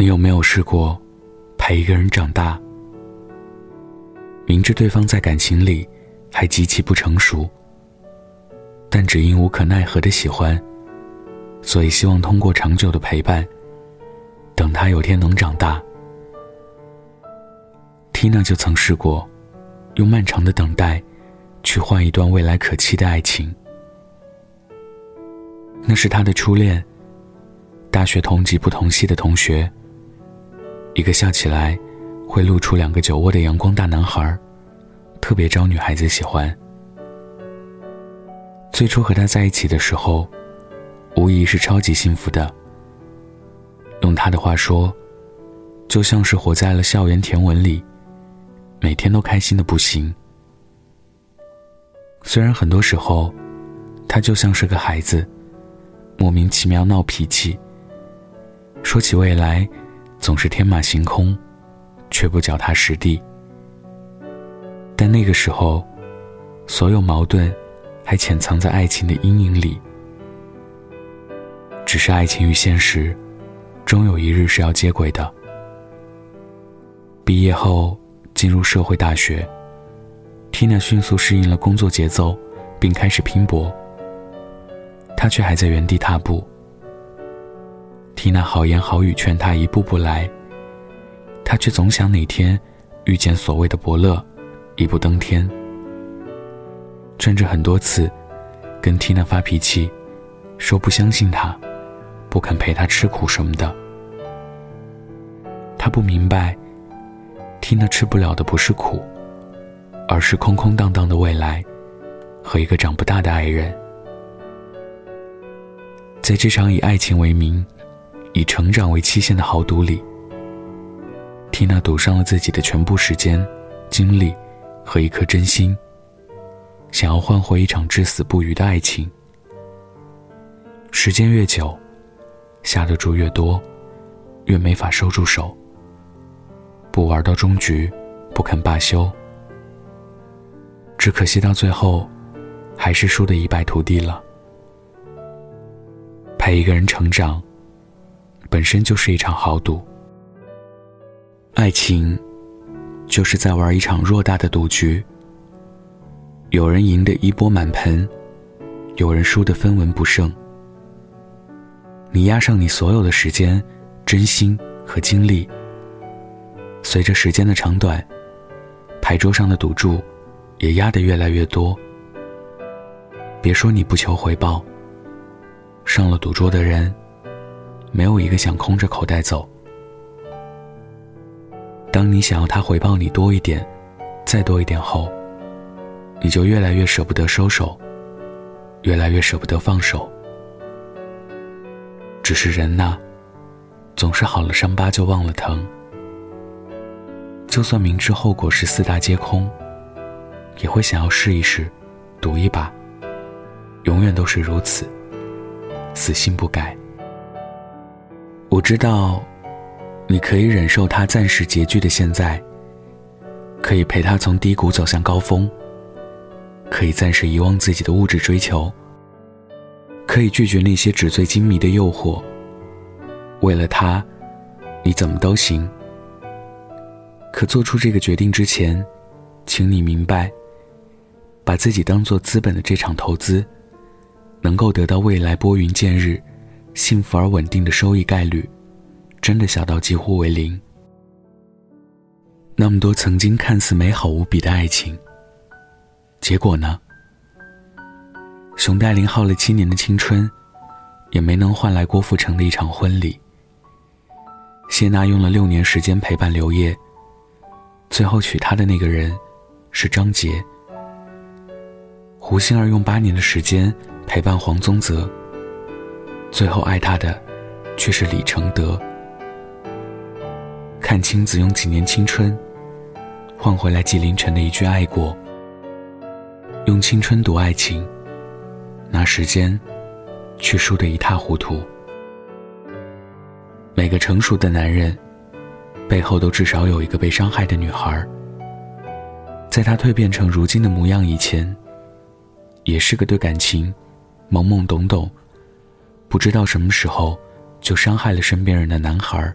你有没有试过陪一个人长大？明知对方在感情里还极其不成熟，但只因无可奈何的喜欢，所以希望通过长久的陪伴，等他有天能长大。Tina 就曾试过，用漫长的等待，去换一段未来可期的爱情。那是他的初恋，大学同级不同系的同学。一个笑起来会露出两个酒窝的阳光大男孩，特别招女孩子喜欢。最初和他在一起的时候，无疑是超级幸福的。用他的话说，就像是活在了校园甜文里，每天都开心的不行。虽然很多时候，他就像是个孩子，莫名其妙闹脾气。说起未来。总是天马行空，却不脚踏实地。但那个时候，所有矛盾还潜藏在爱情的阴影里。只是爱情与现实，终有一日是要接轨的。毕业后进入社会大学，Tina 迅速适应了工作节奏，并开始拼搏。他却还在原地踏步。缇娜好言好语劝他一步步来，他却总想哪天遇见所谓的伯乐，一步登天。甚至很多次跟缇娜发脾气，说不相信他，不肯陪他吃苦什么的。他不明白，缇娜吃不了的不是苦，而是空空荡荡的未来和一个长不大的爱人。在这场以爱情为名。以成长为期限的豪赌里，缇娜赌上了自己的全部时间、精力和一颗真心，想要换回一场至死不渝的爱情。时间越久，下的注越多，越没法收住手。不玩到终局，不肯罢休，只可惜到最后，还是输得一败涂地了。陪一个人成长。本身就是一场豪赌，爱情就是在玩一场偌大的赌局。有人赢得一波满盆，有人输得分文不剩。你押上你所有的时间、真心和精力，随着时间的长短，牌桌上的赌注也压得越来越多。别说你不求回报，上了赌桌的人。没有一个想空着口袋走。当你想要他回报你多一点，再多一点后，你就越来越舍不得收手，越来越舍不得放手。只是人呐，总是好了伤疤就忘了疼。就算明知后果是四大皆空，也会想要试一试，赌一把。永远都是如此，死性不改。我知道，你可以忍受他暂时拮据的现在，可以陪他从低谷走向高峰，可以暂时遗忘自己的物质追求，可以拒绝那些纸醉金迷的诱惑。为了他，你怎么都行。可做出这个决定之前，请你明白，把自己当做资本的这场投资，能够得到未来拨云见日。幸福而稳定的收益概率，真的小到几乎为零。那么多曾经看似美好无比的爱情，结果呢？熊黛林耗了七年的青春，也没能换来郭富城的一场婚礼。谢娜用了六年时间陪伴刘烨，最后娶她的那个人是张杰。胡杏儿用八年的时间陪伴黄宗泽。最后爱他的，却是李承德。看青子用几年青春，换回来纪凌尘的一句爱过。用青春赌爱情，拿时间，却输得一塌糊涂。每个成熟的男人，背后都至少有一个被伤害的女孩。在他蜕变成如今的模样以前，也是个对感情懵懵懂懂。不知道什么时候就伤害了身边人的男孩，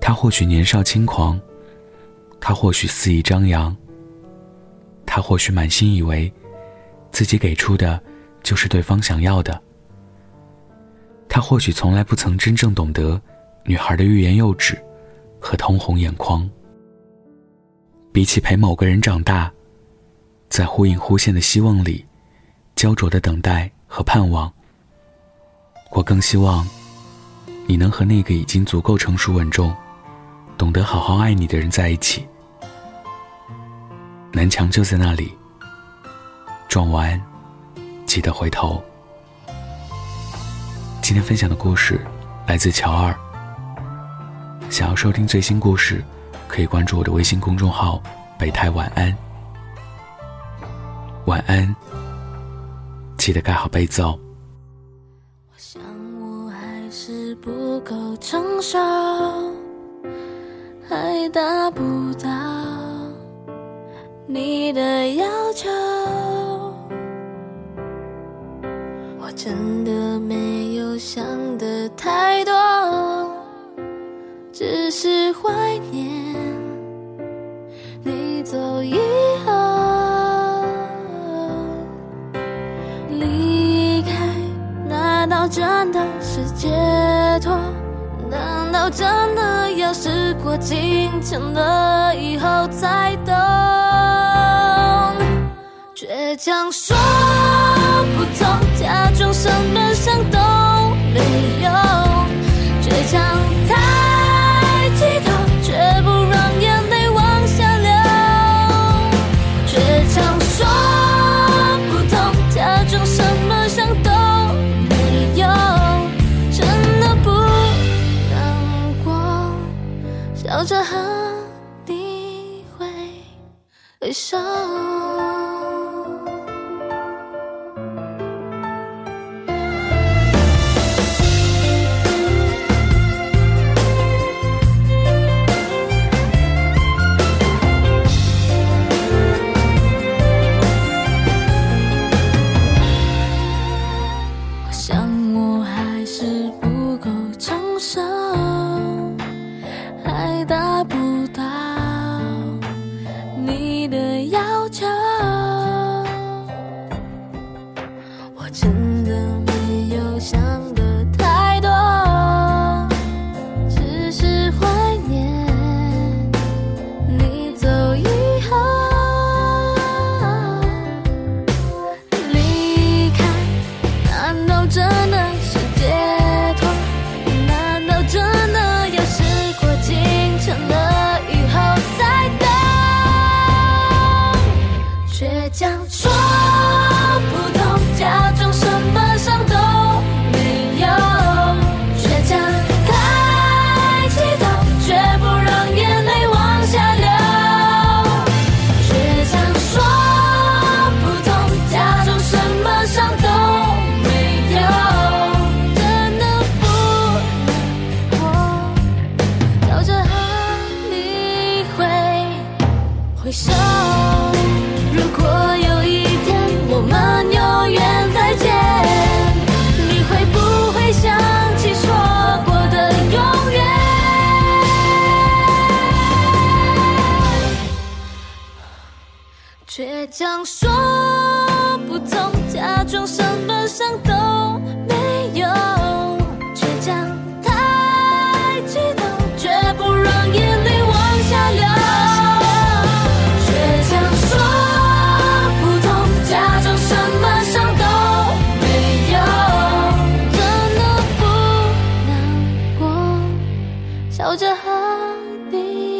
他或许年少轻狂，他或许肆意张扬，他或许满心以为自己给出的就是对方想要的，他或许从来不曾真正懂得女孩的欲言又止和通红眼眶。比起陪某个人长大，在忽隐忽现的希望里，焦灼的等待和盼望，我更希望你能和那个已经足够成熟稳重、懂得好好爱你的人在一起。南墙就在那里，撞完记得回头。今天分享的故事来自乔二。想要收听最新故事。可以关注我的微信公众号“北太晚安”，晚安，记得盖好被子哦。我想我还是不够成熟，还达不到你的要求。我真的没有想的太多，只是怀念。脱？难道真的要时过境迁了以后才懂？倔强说不痛，假装什么伤都没有，倔强微笑想说不痛，假装什么伤都没有，倔强太激动，绝不让眼泪往下流。倔想说不痛，假装什么伤都没有，怎能不难过，笑着和你。